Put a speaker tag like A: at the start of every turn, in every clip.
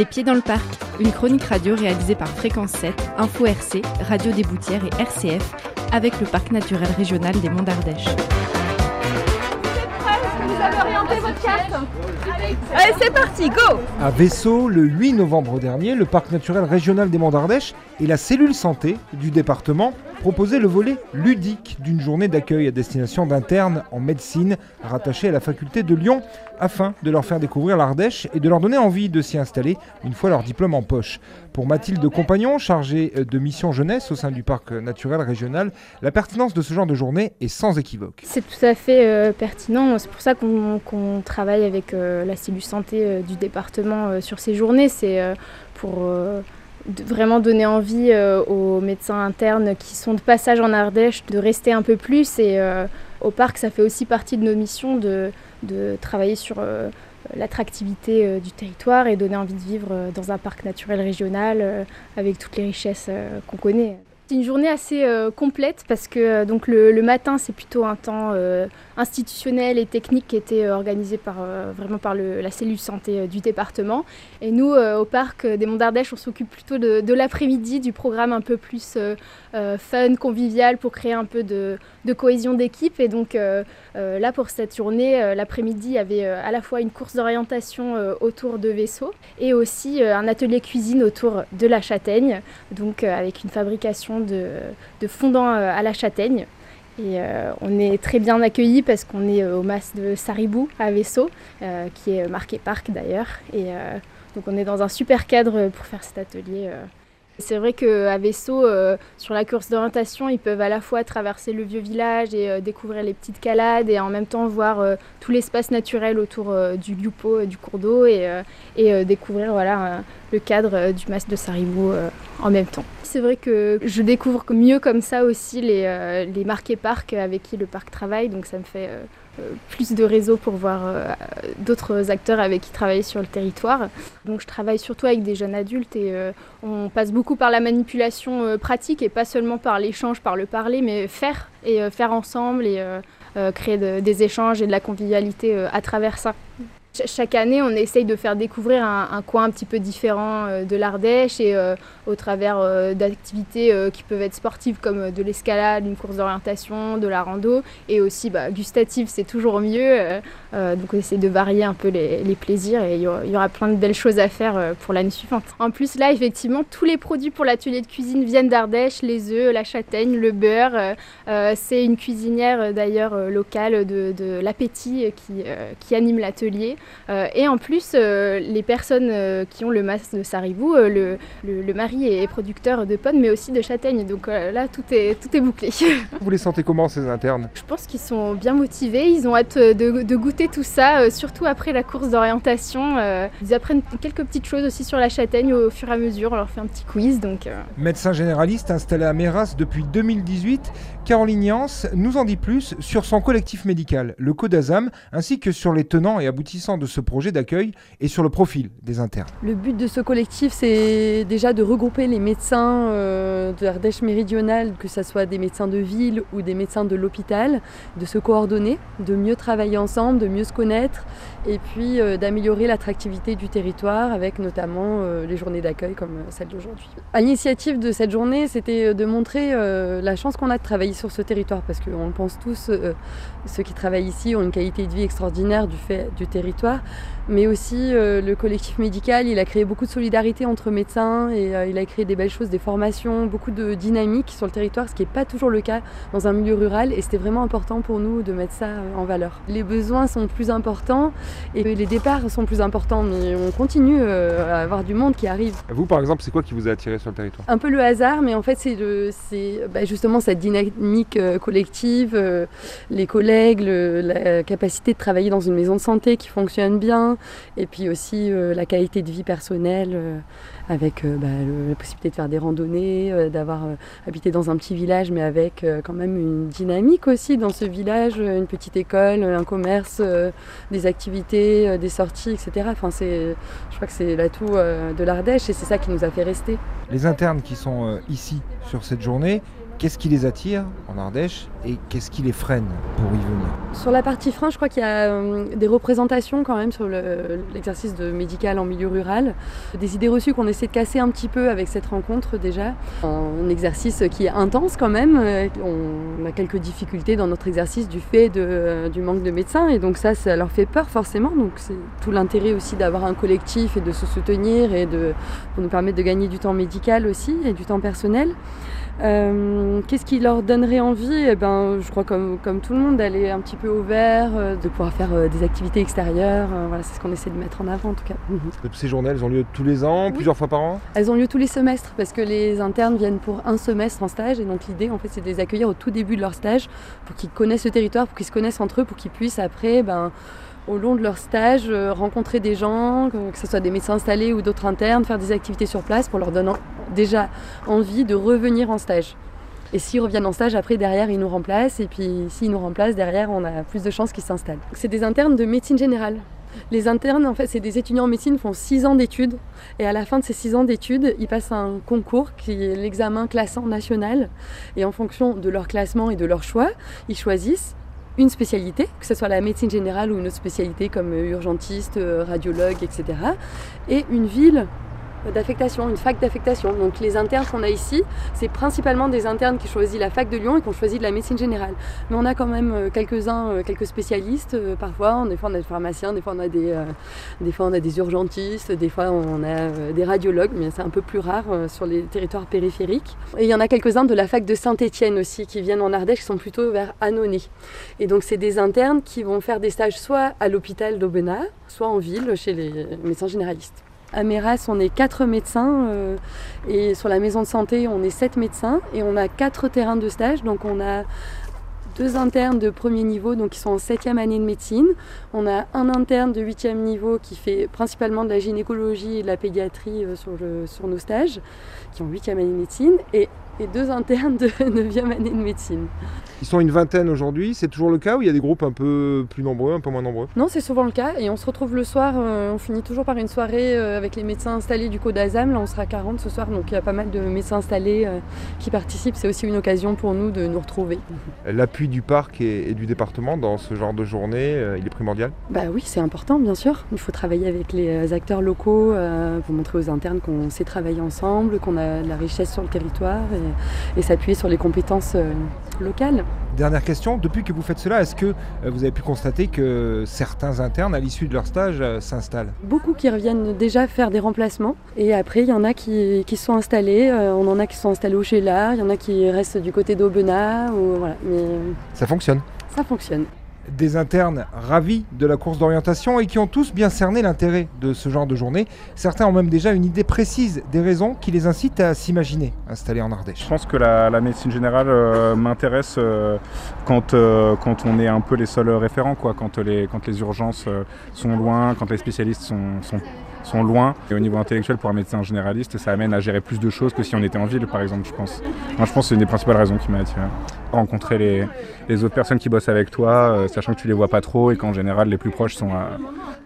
A: Les Pieds dans le Parc, une chronique radio réalisée par Fréquence 7, Info RC, Radio des Boutières et RCF, avec le Parc naturel régional des Monts d'Ardèche.
B: Vous avez orienté votre carte Allez, c'est parti, go
C: À Vaisseau, le 8 novembre dernier, le Parc naturel régional des Monts d'Ardèche et la cellule santé du département proposaient le volet ludique d'une journée d'accueil à destination d'internes en médecine rattachés à la faculté de Lyon afin de leur faire découvrir l'Ardèche et de leur donner envie de s'y installer une fois leur diplôme en poche. Pour Mathilde Compagnon, chargée de mission jeunesse au sein du parc naturel régional, la pertinence de ce genre de journée est sans équivoque.
D: C'est tout à fait euh, pertinent, c'est pour ça qu'on travaille avec euh, la cellule santé euh, du département euh, sur ces journées, c'est euh, pour euh, vraiment donner envie euh, aux médecins internes qui sont de passage en Ardèche de rester un peu plus et euh, au parc ça fait aussi partie de nos missions de, de travailler sur euh, l'attractivité du territoire et donner envie de vivre dans un parc naturel régional avec toutes les richesses qu'on connaît. C'est une journée assez euh, complète parce que euh, donc le, matin c'est plutôt un temps euh, institutionnel et technique qui était organisé par vraiment par la cellule santé du département. Et nous au parc des Monts d'Ardèche on s'occupe plutôt de, l'après-midi du programme un peu plus fun convivial pour créer un peu de, cohésion d'équipe. Et donc là pour cette journée l'après-midi il y avait à la fois une course d'orientation autour de vaisseaux et aussi un atelier cuisine autour de la châtaigne. Donc avec une fabrication de, fondant euh, à la châtaigne. Et euh, on est très bien accueillis parce qu'on est euh, au mas de Saribou à Vaisseau, qui est marqué parc d'ailleurs. Et donc on est dans un super cadre pour faire cet atelier. C'est vrai qu'à Vaisseau, sur la course d'orientation, ils peuvent à la fois traverser le vieux village et découvrir les petites calades et en même temps voir tout l'espace naturel autour du Liupo, du cours d'eau et, et découvrir voilà, le cadre euh, du mas de Saribou euh, en même temps. C'est vrai que je découvre mieux comme ça aussi les, euh, les marqués parcs avec qui le parc travaille, donc ça me fait plus de réseau pour voir d'autres acteurs avec qui travailler sur le territoire. Donc je travaille surtout avec des jeunes adultes et on passe beaucoup par la manipulation pratique et pas seulement par l'échange, par le parler, mais faire et faire ensemble et créer de- des échanges et de la convivialité à travers ça. Ch- Chaque année, on essaye de faire découvrir un, coin un petit peu différent euh, de l'Ardèche et euh, au travers euh, d'activités qui peuvent être sportives comme de l'escalade, une course d'orientation, de la rando et aussi bah, gustative, c'est toujours mieux. donc on essaie de varier un peu les, plaisirs et il y, aura, plein de belles choses à faire pour l'année suivante. En plus, là, effectivement, tous les produits pour l'atelier de cuisine viennent d'Ardèche, les œufs, la châtaigne, le beurre. c'est une cuisinière d'ailleurs locale de, l'appétit qui anime l'atelier. Euh, et en plus, euh, les personnes euh, qui ont le mas de Saribou, le, le, le mari est producteur de pommes, mais aussi de châtaignes. Donc là, tout est, tout est bouclé.
C: Vous les sentez comment ces internes?
D: Je pense qu'ils sont bien motivés, ils ont hâte de, de goûter tout ça, surtout après la course d'orientation. ils apprennent quelques petites choses aussi sur la châtaigne au fur et à mesure, on leur fait un petit quiz. Donc,
C: Médecin généraliste installé à Méras depuis 2018, Caroline Yance nous en dit plus sur son collectif médical, le CODASAM, ainsi que sur les tenants et aboutissants de ce projet d'accueil et sur le profil des internes.
E: Le but de ce collectif, c'est déjà de regrouper les médecins euh, de l'Ardèche méridionale, que ce soit des médecins de ville ou des médecins de l'hôpital, de se coordonner, de mieux travailler ensemble, de mieux se connaître, et puis euh, d'améliorer l'attractivité du territoire avec notamment euh, les journées d'accueil comme celle d'aujourd'hui. À l'initiative de cette journée, c'était de montrer la chance qu'on a de travailler sur ce territoire, parce qu'on le pense tous, ceux qui travaillent ici ont une qualité de vie extraordinaire du fait du territoire, toi, mais aussi euh, le collectif médical, il a créé beaucoup de solidarité entre médecins et euh, il a créé des belles choses, des formations, beaucoup de dynamique sur le territoire, ce qui n'est pas toujours le cas dans un milieu rural et c'était vraiment important pour nous de mettre ça euh, en valeur. Les besoins sont plus importants et les départs sont plus importants, mais on continue euh, à avoir du monde qui arrive.
C: Vous, par exemple, c'est quoi qui vous a attiré sur le territoire?
E: Un peu le hasard, mais en fait c'est bah, justement cette dynamique collective, les collègues, le- la capacité de travailler dans une maison de santé qui fonctionne bien, et puis aussi euh, la qualité de vie personnelle euh, avec euh, bah, la possibilité de faire des randonnées, d'avoir habité dans un petit village, mais avec quand même une dynamique aussi dans ce village, une petite école, un commerce, des activités, des sorties, etc. Enfin, je crois que c'est l'atout de l'Ardèche et c'est ça qui nous a fait rester.
C: Les internes qui sont ici sur cette journée, Qu'est-ce qui les attire en Ardèche et qu'est-ce qui les freine pour y venir?
E: Sur la partie frein, je crois qu'il y a euh, des représentations quand même sur l'exercice de médical en milieu rural. Des idées reçues qu'on essaie de casser un petit peu avec cette rencontre déjà. Un exercice qui est intense quand même. Euh, on a quelques difficultés dans notre exercice du fait euh, du manque de médecins et donc ça, ça leur fait peur forcément. Donc c'est tout l'intérêt aussi d'avoir un collectif et de se soutenir et de, pour nous permettre de gagner du temps médical aussi et du temps personnel. Euh, qu'est-ce qui leur donnerait envie? Eh ben, Je crois comme, comme tout le monde, d'aller un petit peu au vert, euh, de pouvoir faire euh, des activités extérieures. voilà, c'est ce qu'on essaie de mettre en avant en tout cas. Mhm.
C: Ces journées, elles ont lieu tous les ans, plusieurs fois par an?
E: Elles ont lieu tous les semestres parce que les internes viennent pour un semestre en stage et donc l'idée en fait c'est de les accueillir au tout début de leur stage pour qu'ils connaissent le territoire, pour qu'ils se connaissent entre eux, pour qu'ils puissent après ben, au long de leur stage, euh, rencontrer des gens, que ce soit des médecins installés ou d'autres internes, faire des activités sur place pour leur donner déjà envie de revenir en stage. Et s'ils reviennent en stage, après, derrière, ils nous remplacent. Et puis, s'ils nous remplacent, derrière, on a plus de chances qu'ils s'installent. C'est des internes de médecine générale. Les internes, en fait, c'est des étudiants en médecine, font 6 ans d'études. Et à la fin de ces 6 ans d'études, ils passent un concours qui est l'examen classant national. Et en fonction de leur classement et de leur choix, ils choisissent une spécialité, que ce soit la médecine générale ou une autre spécialité comme urgentiste, euh, radiologue, etc. Et une ville d'affectation, une fac d'affectation. Donc les internes qu'on a ici, c'est principalement des internes qui choisissent la fac de Lyon et qui ont choisi de la médecine générale. Mais on a quand même euh, quelques-uns, euh, quelques spécialistes euh, parfois. Des fois on a des pharmaciens, des fois on a des, urgentistes, des fois on a des radiologues, mais c'est un peu plus rare sur les territoires périphériques. Et il y en a quelques-uns de la fac de Saint-Étienne aussi qui viennent en Ardèche, qui sont plutôt vers Annonay. Et donc c'est des internes qui vont faire des stages soit à l'hôpital d'Aubenas, soit en ville chez les médecins généralistes. À Méras, on est quatre médecins euh, et sur la maison de santé, on est sept médecins et on a quatre terrains de stage. Donc on a deux internes de premier niveau, donc qui sont en septième année de médecine. On a un interne de huitième niveau qui fait principalement de la gynécologie et de la pédiatrie euh, sur, sur nos stages, qui ont huitième année de médecine. Et et deux internes de 9e année de médecine.
C: Ils sont une vingtaine aujourd'hui, c'est toujours le cas ou il y a des groupes un peu plus nombreux, un peu moins nombreux?
E: Non, c'est souvent le cas et on se retrouve le soir, euh, on finit toujours par une soirée euh, avec les médecins installés du Code d'Azam, là on sera 40 ce soir, donc il y a pas mal de médecins installés euh, qui participent, c'est aussi une occasion pour nous de nous retrouver.
C: L'appui du parc et, du département dans ce genre de journée, il est primordial?
E: Bah oui, c'est important bien sûr, il faut travailler avec les acteurs locaux pour montrer aux internes qu'on sait travailler ensemble, qu'on a de la richesse sur le territoire et, s'appuyer sur les compétences euh, locales.
C: Dernière question, depuis que vous faites cela, est-ce que euh, vous avez pu constater que certains internes, à l'issue de leur stage, euh, s'installent?
E: Beaucoup qui reviennent déjà faire des remplacements. Et après, il y en a qui, qui sont installés. on en a qui sont installés au Chélar, il y en a qui restent du côté d'Aubenas. Voilà. Mais...
C: Ça fonctionne?
E: Ça fonctionne
C: des internes ravis de la course d'orientation et qui ont tous bien cerné l'intérêt de ce genre de journée. Certains ont même déjà une idée précise des raisons qui les incitent à s'imaginer installer en Ardèche.
F: Je pense que la, médecine générale euh, m'intéresse euh, quand, euh, quand on est un peu les seuls référents, quoi, quand, les, quand les urgences sont loin, quand les spécialistes sont sont loin. Et au niveau intellectuel, pour un médecin généraliste, ça amène à gérer plus de choses que si on était en ville, par exemple, je pense. Moi, je pense que c'est une des principales raisons qui m'a attiré. Rencontrer les, autres personnes qui bossent avec toi, euh, sachant que tu les vois pas trop et qu'en général, les plus proches sont à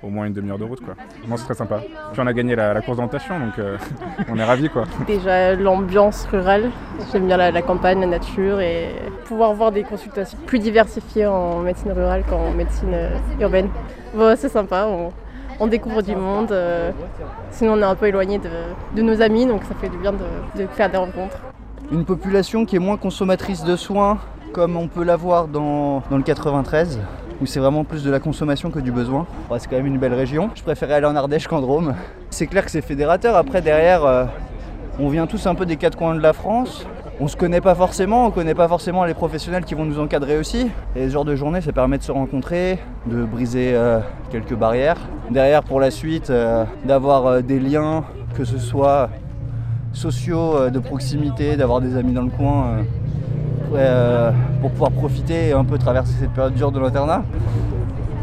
F: au moins une demi-heure de route, quoi. Moi, c'est très sympa. Puis on a gagné la, course d'orientation, donc euh, on est ravis, quoi.
G: Déjà, l'ambiance rurale. J'aime bien la, campagne, la nature et pouvoir voir des consultations plus diversifiées en médecine rurale qu'en médecine euh, urbaine. Bon, c'est sympa découvre du monde. Euh, sinon, on est un peu éloigné de, nos amis, donc ça fait du bien de, faire des rencontres.
H: Une population qui est moins consommatrice de soins, comme on peut l'avoir dans, dans le 93 où c'est vraiment plus de la consommation que du besoin. c'est quand même une belle région. Je préférais aller en Ardèche qu'en Drôme. C'est clair que c'est fédérateur. Après, derrière, euh, on vient tous un peu des quatre coins de la France on se connaît pas forcément, on connaît pas forcément les professionnels qui vont nous encadrer aussi. Et ce genre de journée, ça permet de se rencontrer, de briser euh, quelques barrières. Derrière, pour la suite, euh, d'avoir euh, des liens, que ce soit sociaux, de proximité, d'avoir des amis dans le coin, pour pouvoir profiter et un peu traverser cette période dure de l'internat.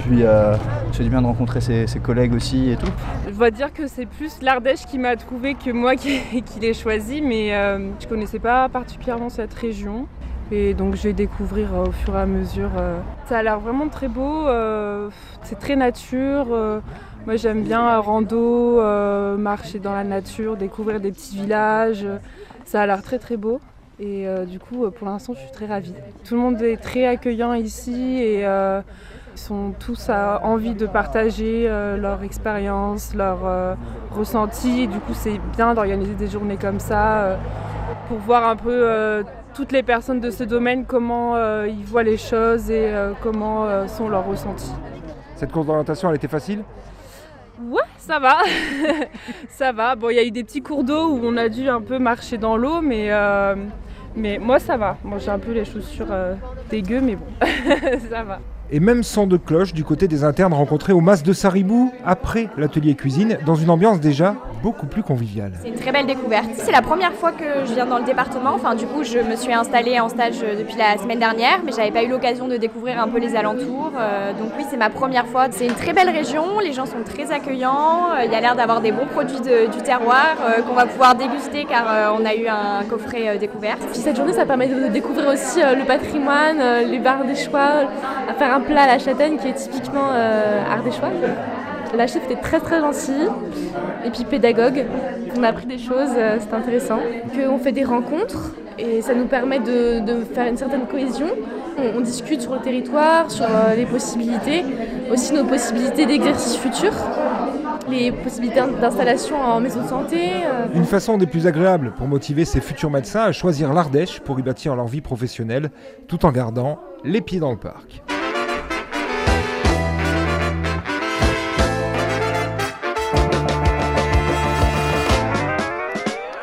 H: Puis euh, c'est du bien de rencontrer ses, collègues aussi et tout.
I: Je dois dire que c'est plus l'Ardèche qui m'a trouvé que moi qui, l'ai choisi, mais euh, je connaissais pas particulièrement cette région. Et donc je vais découvrir euh, au fur et à mesure. Euh. Ça a l'air vraiment très beau, c'est très nature. moi j'aime bien rando, marcher dans la nature, découvrir des petits villages. Ça a l'air très très beau. Et du coup, pour l'instant, je suis très ravie. Tout le monde est très accueillant ici et ils sont tous à envie de partager leur expérience, leur ressenti. du coup, c'est bien d'organiser des journées comme ça pour voir un peu toutes les personnes de ce domaine, comment ils voient les choses et comment sont leurs ressentis.
C: Cette course d'orientation, elle était facile?
I: Ouais, ça va. ça va. Bon, il y a eu des petits cours d'eau où on a dû un peu marcher dans l'eau, mais, euh, mais moi, ça va. Moi, j'ai un peu les chaussures euh, dégueu, mais bon, ça va
C: et même son de cloche du côté des internes rencontrés au Mas de Saribou après l'atelier cuisine, dans une ambiance déjà beaucoup plus conviviale.
J: C'est une très belle découverte. C'est la première fois que je viens dans le département. Enfin, du coup, je me suis installée en stage depuis la semaine dernière, mais j'avais pas eu l'occasion de découvrir un peu les alentours. Euh, donc oui, c'est ma première fois. C'est une très belle région. Les gens sont très accueillants. Euh, il y a l'air d'avoir des bons produits du terroir euh, qu'on va pouvoir déguster car on a eu un coffret découverte.
K: Puis cette journée, ça permet de découvrir aussi le patrimoine, les bars des choix, à faire un plat à la châtaigne qui est typiquement euh, ardéchois. La chef était très très gentille et puis pédagogue. On a appris des choses, euh, c'est intéressant. On fait des rencontres et ça nous permet de, faire une certaine cohésion. On, discute sur le territoire, sur euh, les possibilités, aussi nos possibilités d'exercice futur les possibilités d'installation en maison de santé.
C: Une façon des plus agréables pour motiver ces futurs médecins à choisir l'Ardèche pour y bâtir leur vie professionnelle tout en gardant les pieds dans le parc.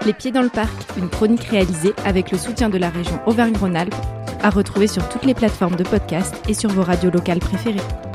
A: Les Pieds dans le Parc, une chronique réalisée avec le soutien de la région Auvergne-Rhône-Alpes, à retrouver sur toutes les plateformes de podcast et sur vos radios locales préférées.